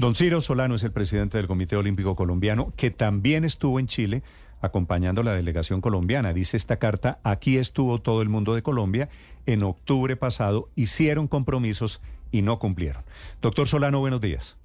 Don Ciro Solano es el presidente del Comité Olímpico Colombiano, que también estuvo en Chile acompañando la delegación colombiana. Dice esta carta, aquí estuvo todo el mundo de Colombia. En octubre pasado hicieron compromisos y no cumplieron. Doctor Solano, buenos días.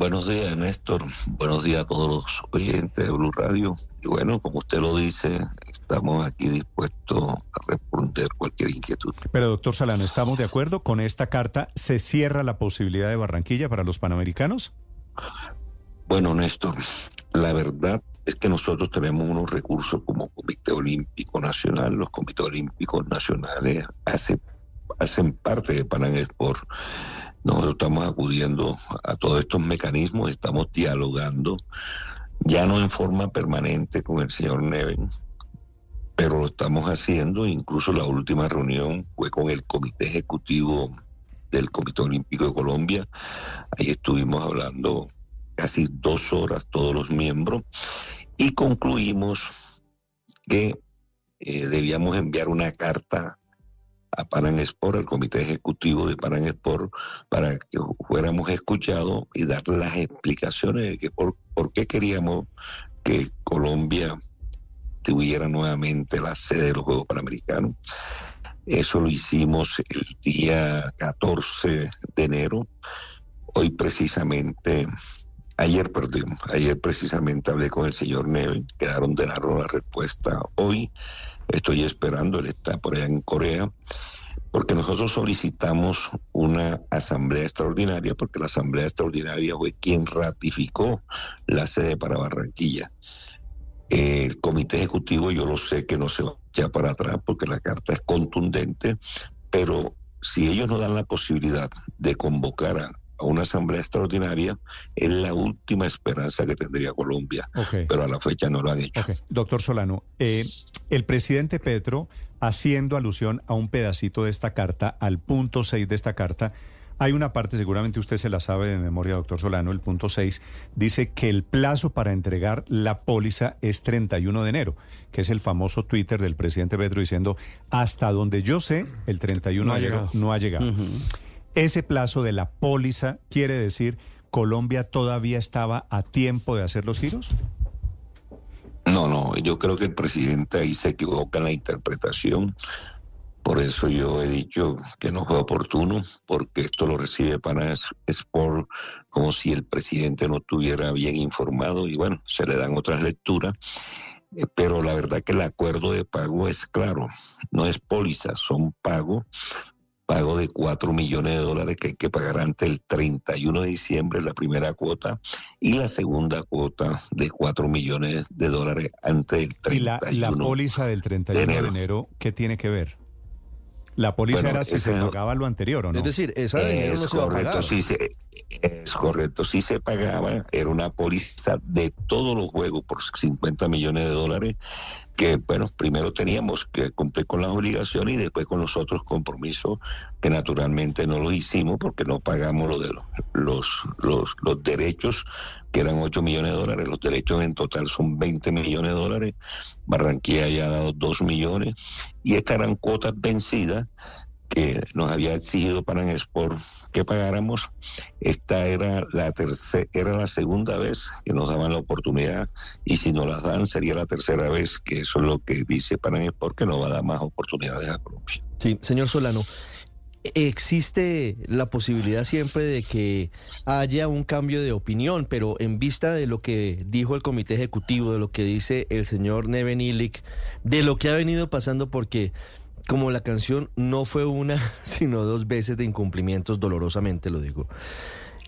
Buenos días, Néstor. Buenos días a todos los oyentes de Blue Radio. Y bueno, como usted lo dice, estamos aquí dispuestos a responder cualquier inquietud. Pero, doctor Solano, ¿estamos de acuerdo con esta carta? ¿Se cierra la posibilidad de Barranquilla para los panamericanos? Bueno, Néstor, la verdad es que nosotros tenemos unos recursos como Comité Olímpico Nacional. Los comités olímpicos nacionales hacen, hacen parte de Panam Sport. Nosotros estamos acudiendo a todos estos mecanismos, estamos dialogando, ya no en forma permanente con el señor Neven, pero lo estamos haciendo. Incluso la última reunión fue con el Comité Ejecutivo del Comité Olímpico de Colombia. Ahí estuvimos hablando casi dos horas todos los miembros y concluimos que eh, debíamos enviar una carta a Panam Sport, al comité ejecutivo de Panam Sport, para que fuéramos escuchados y dar las explicaciones de que por, por qué queríamos que Colombia tuviera nuevamente la sede de los Juegos Panamericanos. Eso lo hicimos el día 14 de enero. Hoy precisamente, ayer, perdón, ayer precisamente hablé con el señor Neven, quedaron de dar la respuesta hoy. Estoy esperando, él está por allá en Corea, porque nosotros solicitamos una asamblea extraordinaria, porque la asamblea extraordinaria fue quien ratificó la sede para Barranquilla. El comité ejecutivo yo lo sé que no se va ya para atrás porque la carta es contundente, pero si ellos no dan la posibilidad de convocar a, a una asamblea extraordinaria, es la última esperanza que tendría Colombia, pero a la fecha no lo han hecho. Doctor Solano, eh, el presidente Petro, haciendo alusión a un pedacito de esta carta, al punto 6 de esta carta, hay una parte, seguramente usted se la sabe de memoria, doctor Solano, el punto 6, dice que el plazo para entregar la póliza es 31 de enero, que es el famoso Twitter del presidente Petro diciendo, hasta donde yo sé, el 31 No ha de enero llegado. no ha llegado. Ese plazo de la póliza quiere decir, ¿Colombia todavía estaba a tiempo de hacer los giros? No, no, yo creo que el presidente ahí se equivoca en la interpretación. Por eso yo he dicho que no fue oportuno, porque esto lo recibe para Sport como si el presidente no estuviera bien informado y bueno, se le dan otras lecturas. Eh, Pero la verdad que el acuerdo de pago es claro, no es póliza, son pagos, pago de 4 millones de dólares que hay que pagar antes del 31 de diciembre, la primera cuota, y la segunda cuota de 4 millones de dólares antes del Y la, 31 la póliza del 31 de enero. enero, ¿qué tiene que ver? La póliza Bueno, era si se pagaba lo anterior o no. Es decir, esa de Es no se va a correcto, pagar. sí se, es correcto. Sí se pagaba, era una póliza de todos los juegos por 50 millones de dólares, que bueno, primero teníamos que cumplir con las obligaciones y después con los otros compromisos que naturalmente no los hicimos porque no pagamos lo de los, los, los, los derechos, que eran 8 millones de dólares. Los derechos en total son 20 millones de dólares. Barranquilla ya ha dado 2 millones y estas eran cuotas vencidas que nos había exigido Panam Sport que pagáramos. Esta era la tercera, era la segunda vez que nos daban la oportunidad y si nos las dan sería la tercera vez que eso es lo que dice Panam Sport que no va a dar más oportunidades a Colombia. Sí, señor Solano, existe la posibilidad siempre de que haya un cambio de opinión, pero en vista de lo que dijo el comité ejecutivo, de lo que dice el señor Neven Illich, de lo que ha venido pasando, porque como la canción no fue una, sino dos veces de incumplimientos, dolorosamente lo digo.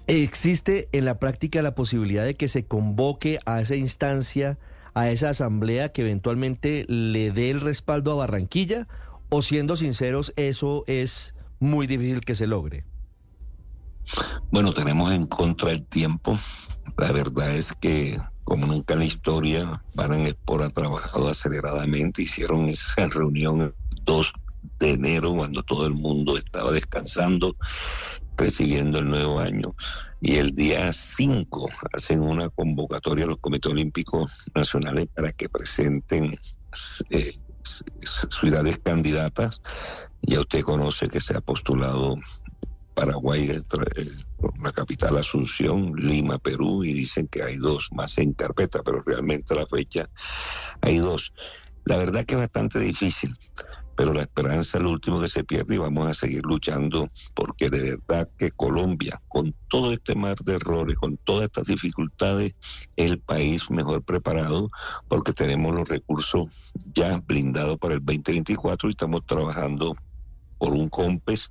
¿Existe en la práctica la posibilidad de que se convoque a esa instancia, a esa asamblea que eventualmente le dé el respaldo a Barranquilla? ¿O siendo sinceros, eso es muy difícil que se logre? Bueno, tenemos en contra el tiempo. La verdad es que, como nunca en la historia, Pan Sport ha trabajado aceleradamente. Hicieron esa reunión el 2 de enero, cuando todo el mundo estaba descansando, recibiendo el nuevo año. Y el día 5 hacen una convocatoria a los comités olímpicos nacionales para que presenten eh, ciudades candidatas. Ya usted conoce que se ha postulado Paraguay, eh, la capital Asunción, Lima, Perú, y dicen que hay dos más en carpeta, pero realmente a la fecha hay dos. La verdad que es bastante difícil, pero la esperanza es lo último que se pierde y vamos a seguir luchando porque de verdad que Colombia, con todo este mar de errores, con todas estas dificultades, es el país mejor preparado porque tenemos los recursos ya blindados para el 2024 y estamos trabajando por un COMPES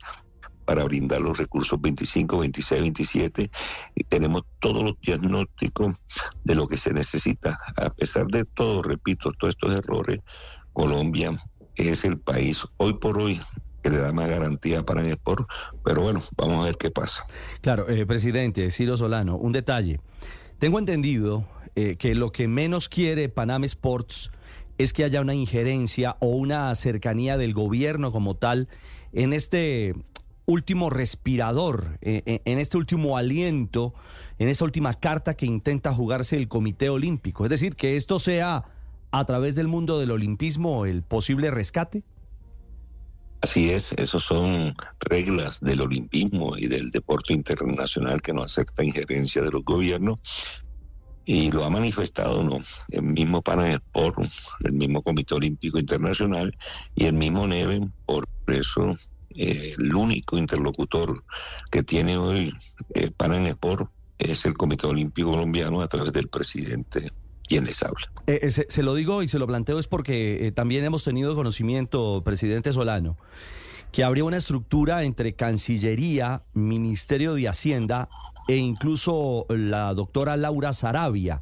para brindar los recursos 25, 26, 27 y tenemos todos los diagnósticos de lo que se necesita. A pesar de todo, repito, todos estos errores, Colombia es el país hoy por hoy que le da más garantía para el sport, pero bueno, vamos a ver qué pasa. Claro, eh, presidente Ciro Solano, un detalle. Tengo entendido eh, que lo que menos quiere Panam Sports es que haya una injerencia o una cercanía del gobierno como tal en este último respirador, eh, en este último aliento, en esta última carta que intenta jugarse el Comité Olímpico? Es decir, que esto sea a través del mundo del olimpismo el posible rescate. Así es, esas son reglas del olimpismo y del deporte internacional que no acepta injerencia de los gobiernos y lo ha manifestado no el mismo Sport, el mismo Comité Olímpico Internacional y el mismo Neven, por eso eh, el único interlocutor que tiene hoy eh, Pan Sport es el Comité Olímpico Colombiano a través del presidente quien les habla. Eh, se, lo digo y se lo planteo es porque también hemos tenido conocimiento, presidente Solano, que habría una estructura entre Cancillería, Ministerio de Hacienda e incluso la doctora Laura Sarabia.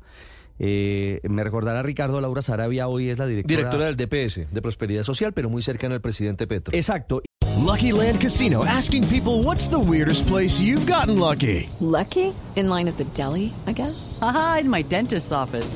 me recordará Ricardo Laura Sarabia, hoy es la directora... Directora del DPS, de Prosperidad Social, pero muy cercana al presidente Petro. Exacto. Lucky Land Casino, asking people what's the weirdest place you've gotten lucky. Lucky? In line at the deli, I guess? Aha, in my dentist's office.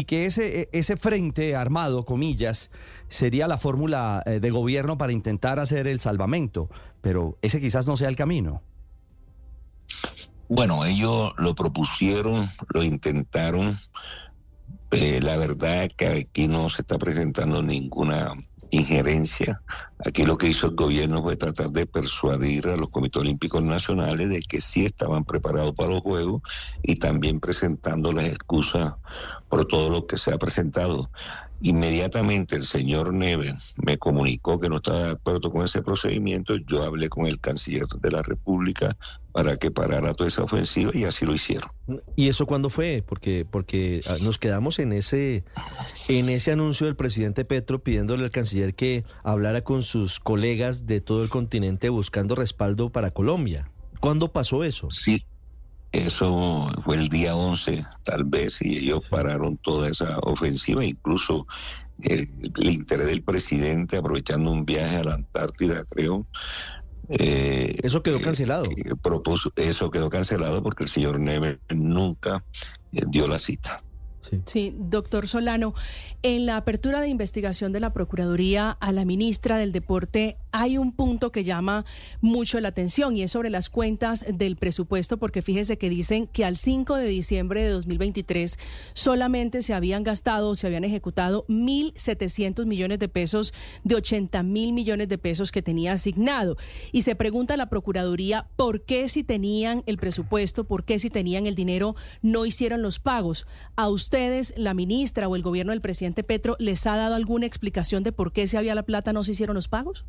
Y que ese, ese frente armado, comillas, sería la fórmula eh, de gobierno para intentar hacer el salvamento. Pero ese quizás no sea el camino. Bueno, ellos lo propusieron, lo intentaron. Eh, la verdad que aquí no se está presentando ninguna injerencia. Aquí lo que hizo el gobierno fue tratar de persuadir a los comités olímpicos nacionales de que sí estaban preparados para los Juegos y también presentando las excusas por todo lo que se ha presentado. Inmediatamente el señor Neves me comunicó que no estaba de acuerdo con ese procedimiento. Yo hablé con el canciller de la República para que parara toda esa ofensiva y así lo hicieron. ¿Y eso cuándo fue? Porque porque ah, nos quedamos en ese en ese anuncio del presidente Petro pidiéndole al canciller que hablara con sus colegas de todo el continente buscando respaldo para Colombia. ¿Cuándo pasó eso? Sí, eso fue el día 11, tal vez, y ellos pararon toda esa ofensiva, incluso el, interés del presidente, aprovechando un viaje a la Antártida, creo. Eh, eso quedó eh, cancelado. Eh, propuso, eso quedó cancelado porque el señor Neves nunca dio la cita. Sí. doctor Solano, en la apertura de investigación de la Procuraduría a la ministra del Deporte hay un punto que llama mucho la atención y es sobre las cuentas del presupuesto, porque fíjese que dicen que al 5 de diciembre de 2023 solamente se habían gastado, se habían ejecutado 1.700 millones de pesos de 80 mil millones de pesos que tenía asignado. Y se pregunta a la Procuraduría por qué si tenían el presupuesto, por qué si tenían el dinero, no hicieron los pagos. A ustedes, la ministra o el gobierno del presidente Petro, ¿les ha dado alguna explicación de por qué si había la plata no se hicieron los pagos?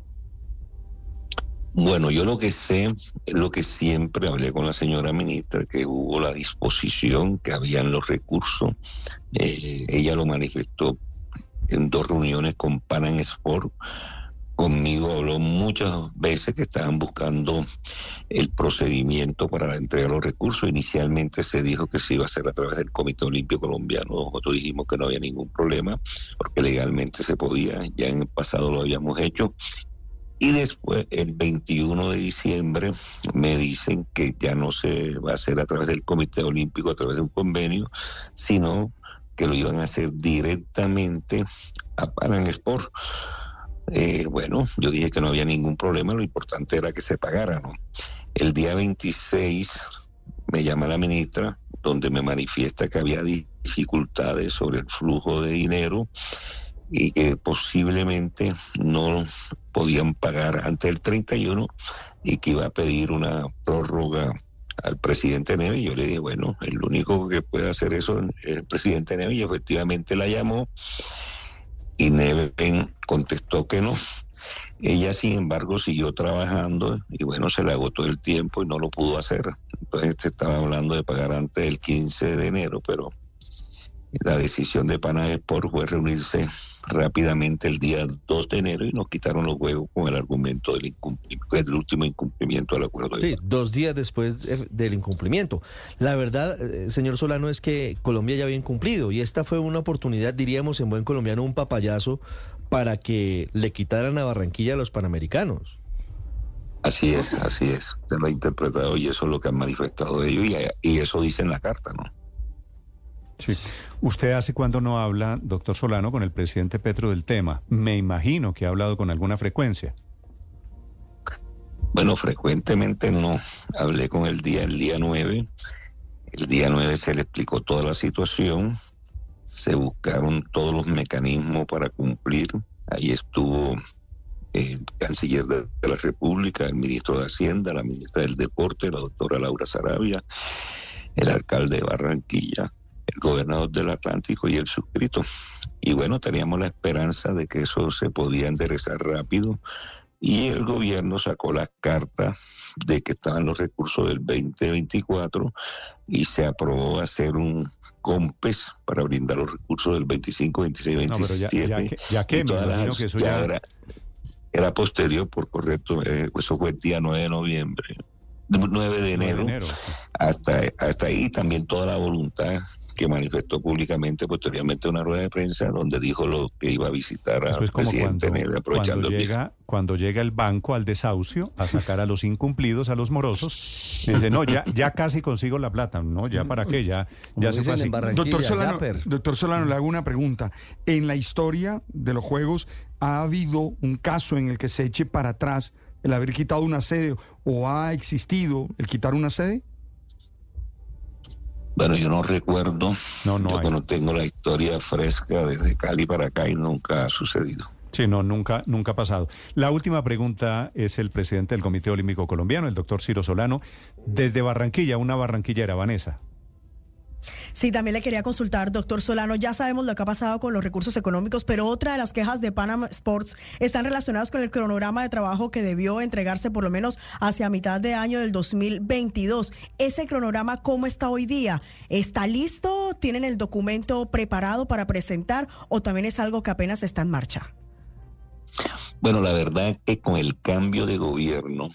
Bueno, yo lo que sé, lo que siempre hablé con la señora ministra, que hubo la disposición, que habían los recursos, eh, ella lo manifestó en dos reuniones con Panam Sport. Conmigo habló muchas veces que estaban buscando el procedimiento para la entrega de los recursos. Inicialmente se dijo que se iba a hacer a través del Comité Olímpico Colombiano. Nosotros dijimos que no había ningún problema porque legalmente se podía. Ya en el pasado lo habíamos hecho y después, el 21 de diciembre, me dicen que ya no se va a hacer a través del Comité Olímpico, a través de un convenio, sino que lo iban a hacer directamente a Panam Sport. Eh, bueno, yo dije que no había ningún problema, lo importante era que se pagara. El día 26 me llama la ministra, donde me manifiesta que había dificultades sobre el flujo de dinero y que posiblemente no podían pagar antes del 31 y que iba a pedir una prórroga al presidente Neve. Y yo le dije, bueno, el único que puede hacer eso es el presidente Neve y efectivamente la llamó y Neve contestó que no. Ella, sin embargo, siguió trabajando y bueno, se le agotó el tiempo y no lo pudo hacer. Entonces se estaba hablando de pagar antes del 15 de enero, pero la decisión de Panamá Sport fue reunirse rápidamente el día 2 de enero y nos quitaron los huevos con el argumento del, del último incumplimiento del acuerdo. Sí, dos días después del incumplimiento. La verdad, eh, señor Solano, es que Colombia ya había incumplido y esta fue una oportunidad, diríamos en buen colombiano, un papayazo para que le quitaran a Barranquilla a los panamericanos. Así es, así es. Se lo ha interpretado y eso es lo que han manifestado ellos y, y eso dice en la carta, ¿no? Sí. ¿Usted hace cuándo no habla, doctor Solano, con el presidente Petro del tema? Me imagino que ha hablado con alguna frecuencia. Bueno, frecuentemente no. Hablé con él día, el día 9. El día 9 se le explicó toda la situación. Se buscaron todos los mecanismos para cumplir. Ahí estuvo el canciller de, de la República, el ministro de Hacienda, la ministra del Deporte, la doctora Laura Sarabia, el alcalde de Barranquilla el gobernador del Atlántico y el suscrito. Y bueno, teníamos la esperanza de que eso se podía enderezar rápido y el gobierno sacó la carta de que estaban los recursos del 2024 y se aprobó hacer un COMPES para brindar los recursos del 25, 26, 27. ya, que, que eso ya, era, era, posterior, por correcto, eh, eso fue el día 9 de noviembre. 9 de enero, hasta, hasta ahí también toda la voluntad que manifestó públicamente posteriormente una rueda de prensa donde dijo lo que iba a visitar al presidente cuando, aprovechando cuando llega, cuando llega el banco al desahucio a sacar a los incumplidos, a los morosos, dice, no, ya, ya casi consigo la plata, ¿no? ¿Ya para qué? Ya, ya se fue así. Doctor Solano, doctor Solano, le hago una pregunta. En la historia de los Juegos, ¿ha habido un caso en el que se eche para atrás el haber quitado una sede o ha existido el quitar una sede? Bueno, yo no recuerdo. No, no. Yo no tengo la historia fresca desde Cali para acá y nunca ha sucedido. Sí, no, nunca, nunca ha pasado. La última pregunta es el presidente del Comité Olímpico Colombiano, el doctor Ciro Solano. Desde Barranquilla, una barranquillera, Vanessa. Sí, también le quería consultar, doctor Solano. Ya sabemos lo que ha pasado con los recursos económicos, pero otra de las quejas de Panama Sports están relacionadas con el cronograma de trabajo que debió entregarse por lo menos hacia mitad de año del 2022. Ese cronograma, ¿cómo está hoy día? ¿Está listo? ¿Tienen el documento preparado para presentar o también es algo que apenas está en marcha? Bueno, la verdad que con el cambio de gobierno,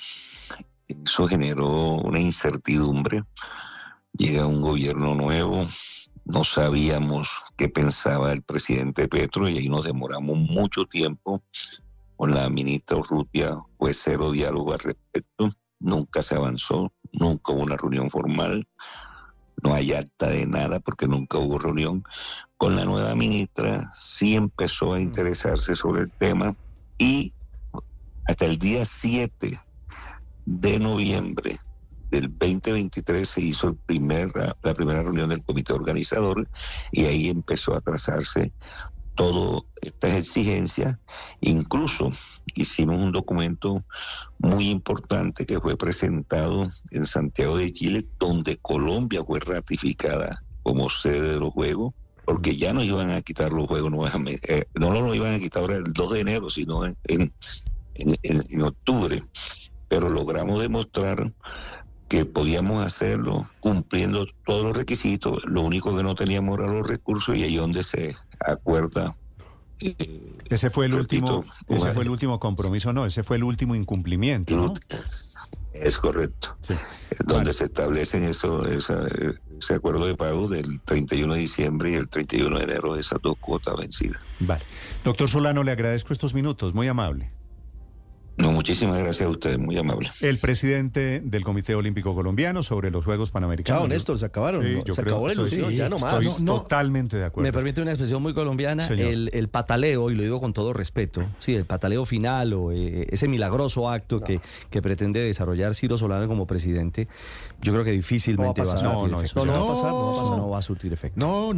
eso generó una incertidumbre llega un gobierno nuevo, no sabíamos qué pensaba el presidente Petro y ahí nos demoramos mucho tiempo. Con la ministra Urrutia fue cero diálogo al respecto, nunca se avanzó, nunca hubo una reunión formal, no hay acta de nada porque nunca hubo reunión. Con la nueva ministra sí empezó a interesarse sobre el tema y hasta el día 7 de noviembre del 2023 se hizo primer, la primera reunión del comité organizador y ahí empezó a trazarse todas estas exigencias. Incluso hicimos un documento muy importante que fue presentado en Santiago de Chile, donde Colombia fue ratificada como sede de los Juegos, porque ya no iban a quitar los Juegos nuevamente, eh, no lo iban a quitar ahora el 2 de enero, sino en, en octubre. Pero logramos demostrar que podíamos hacerlo cumpliendo todos los requisitos, lo único que no teníamos era los recursos y ahí donde se acuerda eh, Ese fue el último, ese fue el último compromiso, no, ese fue el último incumplimiento, ¿no? Es correcto. Sí. Donde Vale. se establecen eso, esa- ese acuerdo de pago del 31 de diciembre y el 31 de enero de esas dos cuotas vencidas. Vale. Doctor Solano, le agradezco estos minutos, muy amable. No, muchísimas gracias a ustedes, muy amable. El presidente del Comité Olímpico Colombiano sobre los Juegos Panamericanos. Chao, Néstor, se acabaron. Sí, ¿no? yo se creo- acabó la estoy- ilusión, ya no más. Estoy totalmente de acuerdo. Me permite una expresión muy colombiana, el, el pataleo, y lo digo con todo respeto, sí, el pataleo final o eh, ese milagroso acto que, que pretende desarrollar Ciro Solano como presidente, yo creo que difícilmente No va va a, a pasar. surtir No, no, efecto. no, va a pasar, no va a pasar, No. no va a surtir efecto. No,